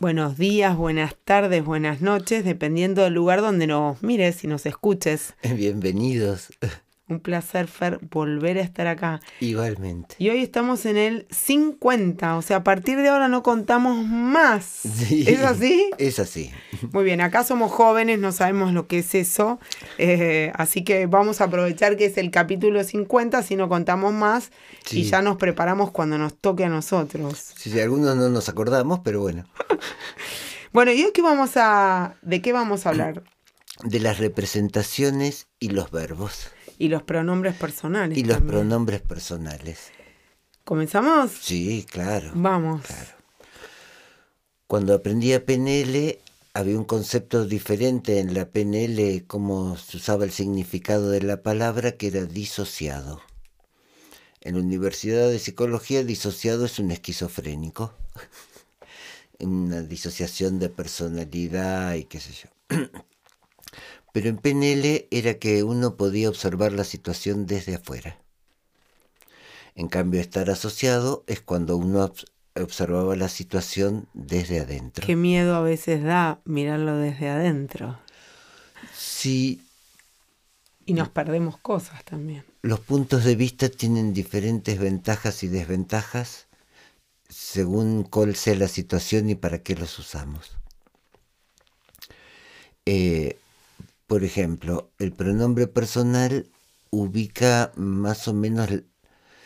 Buenos días, buenas tardes, buenas noches, dependiendo del lugar donde nos mires y nos escuches. Bienvenidos. Un placer, Fer, volver a estar acá. Igualmente. Y hoy estamos en el 50, o sea, a partir de ahora no contamos más. Sí, ¿Es así? Es así. Muy bien, acá somos jóvenes, no sabemos lo que es eso, eh, así que vamos a aprovechar que es el capítulo 50, si no contamos más, y ya nos preparamos cuando nos toque a nosotros. Sí, sí, algunos no nos acordamos, pero bueno. Bueno, ¿y hoy qué vamos a, de qué vamos a hablar? De las representaciones y los verbos. Y los pronombres personales. Y los pronombres personales. ¿Comenzamos? Sí, claro. Vamos. Claro. Cuando aprendí a PNL, había un concepto diferente en la PNL, cómo se usaba el significado de la palabra, que era disociado. En la Universidad de Psicología, disociado es un esquizofrénico. Una disociación de personalidad y qué sé yo. Pero en PNL era que uno podía observar la situación desde afuera. En cambio, estar asociado es cuando uno obs- observaba la situación desde adentro. Qué miedo a veces da mirarlo desde adentro. Sí, Y nos perdemos cosas también. los puntos de vista tienen diferentes ventajas y desventajas según cuál sea la situación y para qué los usamos. Eh, por ejemplo, el pronombre personal ubica más o menos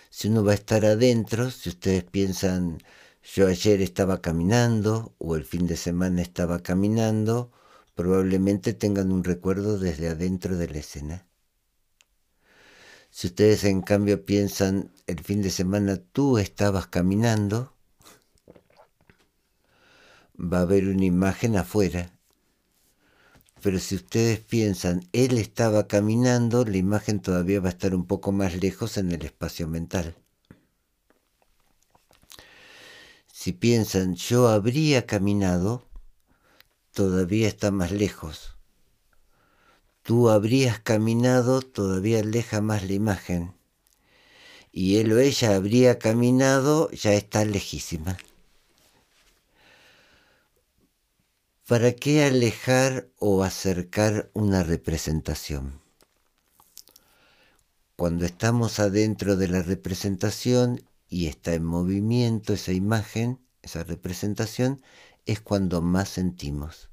si uno va a estar adentro, si ustedes piensan yo ayer estaba caminando o el fin de semana estaba caminando, probablemente tengan un recuerdo desde adentro de la escena. Si ustedes en cambio piensan el fin de semana tú estabas caminando, va a haber una imagen afuera. Pero si ustedes piensan él estaba caminando, la imagen todavía va a estar un poco más lejos en el espacio mental. Si piensan yo habría caminado, todavía está más lejos. Tú habrías caminado, todavía aleja más la imagen. Y él o ella habría caminado, ya está lejísima. ¿Para qué alejar o acercar una representación? Cuando estamos adentro de la representación y está en movimiento esa imagen, esa representación, es cuando más sentimos.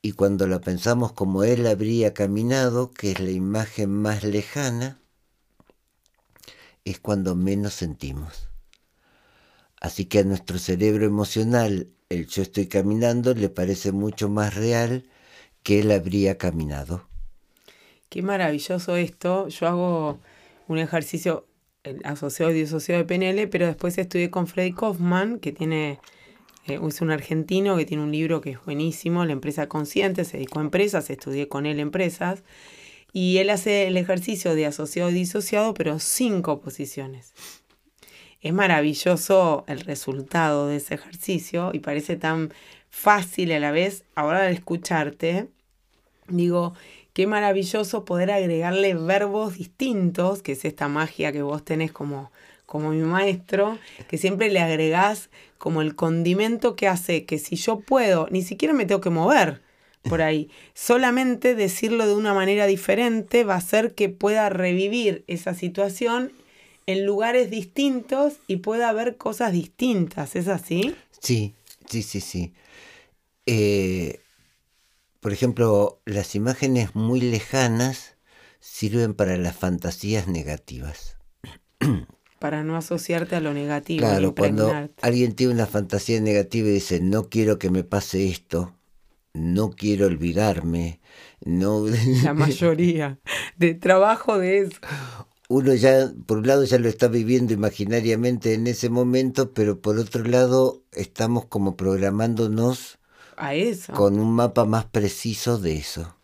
Y cuando la pensamos como él habría caminado, que es la imagen más lejana, es cuando menos sentimos. Así que a nuestro cerebro emocional el yo estoy caminando le parece mucho más real que él habría caminado. Qué maravilloso esto. Yo hago un ejercicio asociado y disociado de PNL, pero después estudié con Freddy Kaufman, que tiene, eh, es un argentino que tiene un libro que es buenísimo, La empresa consciente, se dedicó a empresas, estudié con él empresas, y él hace el ejercicio de asociado y disociado, pero cinco posiciones. Es maravilloso el resultado de ese ejercicio y parece tan fácil a la vez. Ahora al escucharte, digo, qué maravilloso poder agregarle verbos distintos, que es esta magia que vos tenés como, como mi maestro, que siempre le agregás como el condimento que hace que si yo puedo, ni siquiera me tengo que mover por ahí, solamente decirlo de una manera diferente va a hacer que pueda revivir esa situación en lugares distintos y pueda ver cosas distintas, ¿es así? Sí, sí, sí, sí. Eh, por ejemplo, las imágenes muy lejanas sirven para las fantasías negativas. Para no asociarte a lo negativo. Claro, cuando alguien tiene una fantasía negativa y dice, no quiero que me pase esto, no quiero olvidarme, no... La mayoría de trabajo de eso. Uno ya, por un lado, ya lo está viviendo imaginariamente en ese momento, pero por otro lado, estamos como programándonos A eso. con un mapa más preciso de eso.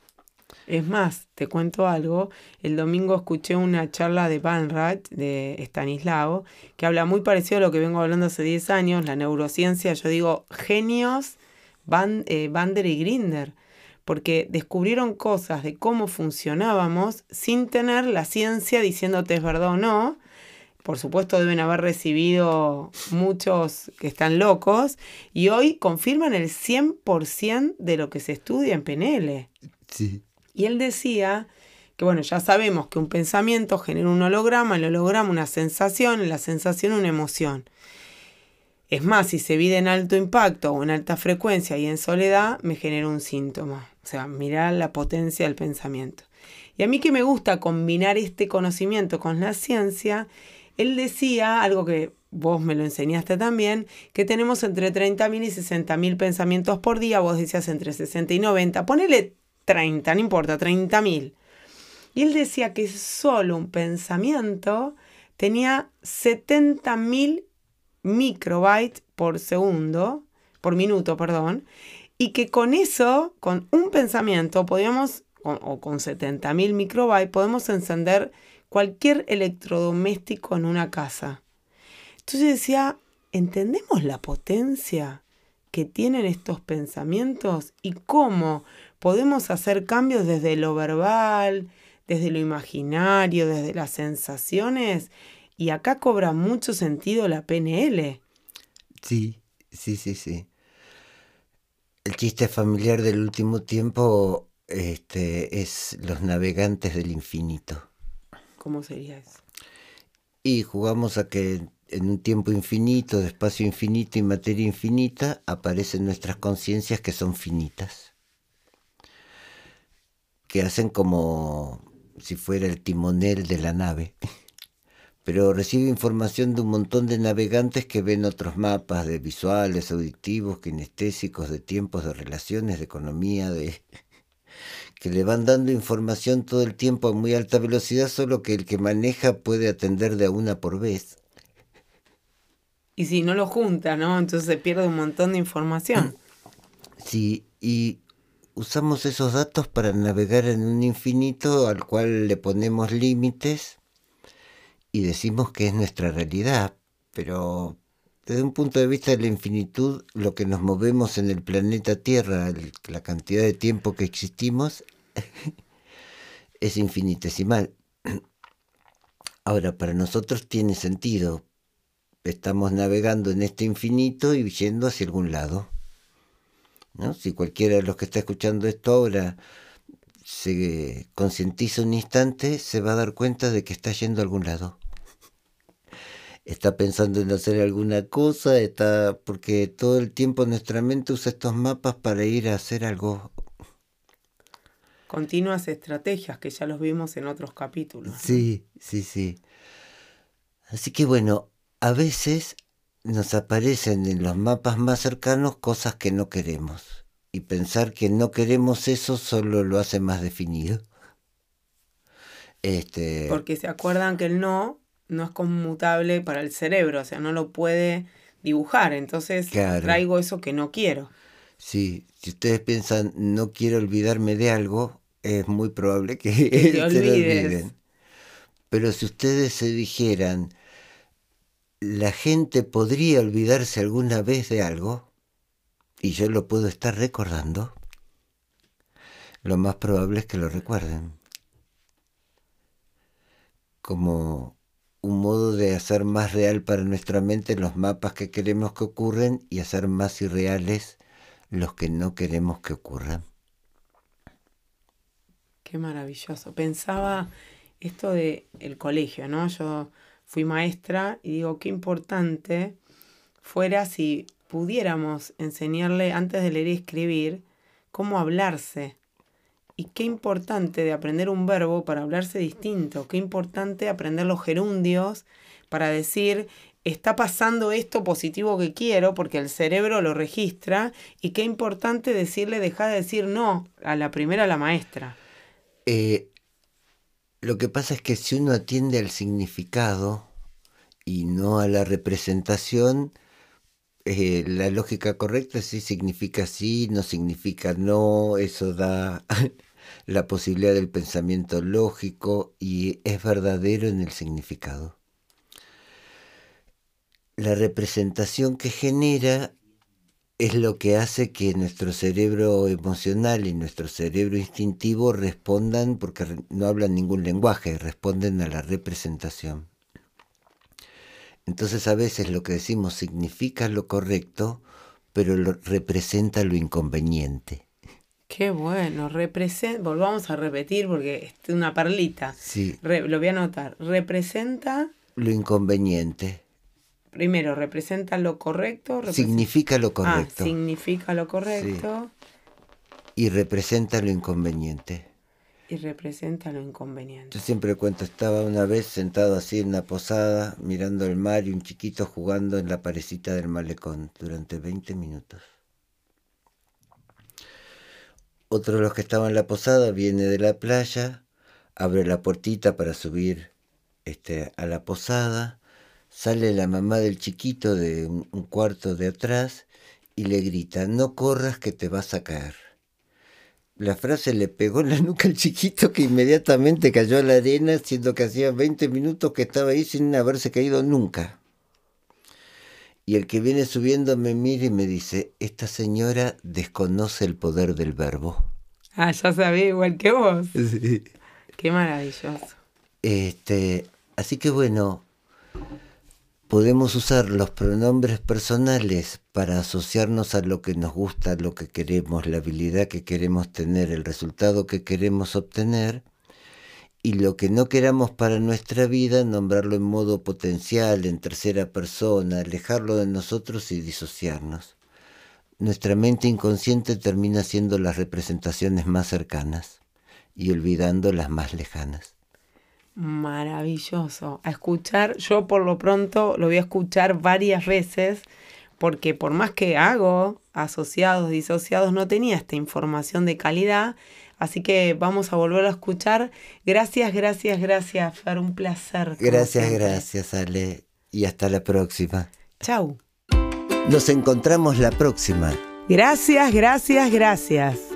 Es más, te cuento algo. El domingo escuché una charla de Banrat, de Stanislao, que habla muy parecido a lo que vengo hablando hace 10 años, la neurociencia. Yo digo, genios, Van, eh, Bander y Grinder, porque descubrieron cosas de cómo funcionábamos sin tener la ciencia diciéndote es verdad o no. Por supuesto deben haber recibido muchos que están locos y hoy confirman el 100% de lo que se estudia en PNL. Sí. Y él decía que, bueno, ya sabemos que un pensamiento genera un holograma, el holograma una sensación, la sensación una emoción. Es más, si se vive en alto impacto o en alta frecuencia y en soledad, me genera un síntoma. O sea, mirar la potencia del pensamiento. Y a mí que me gusta combinar este conocimiento con la ciencia, él decía algo que vos me lo enseñaste también, que tenemos entre 30.000 y 60.000 pensamientos por día, vos decías entre 60 y 90, ponele 30, no importa, 30 mil. Y él decía que solo un pensamiento tenía 70 mil microbytes por segundo, por minuto, perdón, y que con eso, con un pensamiento, podíamos, o con 70 mil microbytes, podemos encender cualquier electrodoméstico en una casa. Entonces decía, ¿entendemos la potencia que tienen estos pensamientos y cómo podemos hacer cambios desde lo verbal, desde lo imaginario, desde las sensaciones. Y acá cobra mucho sentido la PNL. Sí, sí, sí, sí. El chiste familiar del último tiempo este, es los navegantes del infinito. ¿Cómo sería eso? Y jugamos a que en un tiempo infinito, de espacio infinito y materia infinita, aparecen nuestras conciencias que son finitas que hacen como si fuera el timonel de la nave. Pero recibe información de un montón de navegantes que ven otros mapas de visuales, auditivos, kinestésicos, de tiempos, de relaciones, de economía, de que le van dando información todo el tiempo a muy alta velocidad, solo que el que maneja puede atender de a una por vez. Y si no lo junta, ¿no? Entonces se pierde un montón de información. Sí, y usamos esos datos para navegar en un infinito al cual le ponemos límites y decimos que es nuestra realidad, pero desde un punto de vista de la infinitud, lo que nos movemos en el planeta Tierra, la cantidad de tiempo que existimos, es infinitesimal. Ahora, para nosotros tiene sentido. Estamos navegando en este infinito y yendo hacia algún lado. Si cualquiera de los que está escuchando esto ahora se concientiza un instante, se va a dar cuenta de que está yendo a algún lado. Está pensando en hacer alguna cosa, está porque todo el tiempo nuestra mente usa estos mapas para ir a hacer algo. Continuas estrategias que ya los vimos en otros capítulos. Sí, sí, sí. Así que bueno, a veces nos aparecen en los mapas más cercanos cosas que no queremos. Y pensar que no queremos eso solo lo hace más definido. Este... Porque se acuerdan que el no no es conmutable para el cerebro, o sea, no lo puede dibujar. Entonces traigo eso que no quiero. Sí, si ustedes piensan no quiero olvidarme de algo, es muy probable que, se olviden. Pero si ustedes se dijeran la gente podría olvidarse alguna vez de algo, y yo lo puedo estar recordando, lo más probable es que lo recuerden. Como un modo de hacer más real para nuestra mente los mapas que queremos que ocurren y hacer más irreales los que no queremos que ocurran. Qué maravilloso. Pensaba esto de el colegio, ¿no? Yo fui maestra y digo, qué importante fuera si pudiéramos enseñarle antes de leer y escribir cómo hablarse. Y qué importante de aprender un verbo para hablarse distinto. Qué importante aprender los gerundios para decir, está pasando esto positivo que quiero porque el cerebro lo registra. Y qué importante decirle, deja de decir no a la primera a la maestra. Eh, lo que pasa es que si uno atiende al significado y no a la representación, eh, la lógica correcta sí significa sí, no significa no, eso da... la posibilidad del pensamiento lógico y es verdadero en el significado. La representación que genera es lo que hace que nuestro cerebro emocional y nuestro cerebro instintivo respondan, porque no hablan ningún lenguaje, responden a la representación. Entonces a veces lo que decimos significa lo correcto, pero representa lo inconveniente. Qué bueno, representa, volvamos a repetir porque es una perlita. Sí. lo voy a anotar. Representa... Lo inconveniente primero, representa lo correcto. significa lo ah, correcto. significa lo correcto. Y representa lo inconveniente. Y representa lo inconveniente. Yo siempre cuento, estaba una vez sentado así en una posada, mirando el mar y un chiquito jugando en la parecita del malecón durante 20 minutos. Otro de los que estaba en la posada viene de la playa, abre la puertita para subir este, a la posada Sale la mamá del chiquito de un, cuarto de atrás y le grita, no corras que te vas a caer. La frase le pegó en la nuca al chiquito que inmediatamente cayó a la arena, siendo que hacía 20 minutos que estaba ahí sin haberse caído nunca. Y el que viene subiendo me mira y me dice, esta señora desconoce el poder del verbo. Ah, ya sabía igual que vos. Sí. Qué maravilloso. Este, así que bueno, Podemos usar los pronombres personales para asociarnos a lo que nos gusta, lo que queremos, la habilidad que queremos tener, el resultado que queremos obtener, y lo que no queramos para nuestra vida, nombrarlo en modo potencial, en tercera persona, alejarlo de nosotros y disociarnos. Nuestra mente inconsciente termina siendo las representaciones más cercanas y olvidando las más lejanas. Maravilloso. A escuchar, yo por lo pronto lo voy a escuchar varias veces porque por más que hago asociados, disociados, no tenía esta información de calidad. Así que vamos a volver a escuchar. Gracias, gracias, gracias, Fer. Un placer. Gracias, gracias, Ale. Y hasta la próxima. Chau. Nos encontramos la próxima. Gracias, gracias, gracias.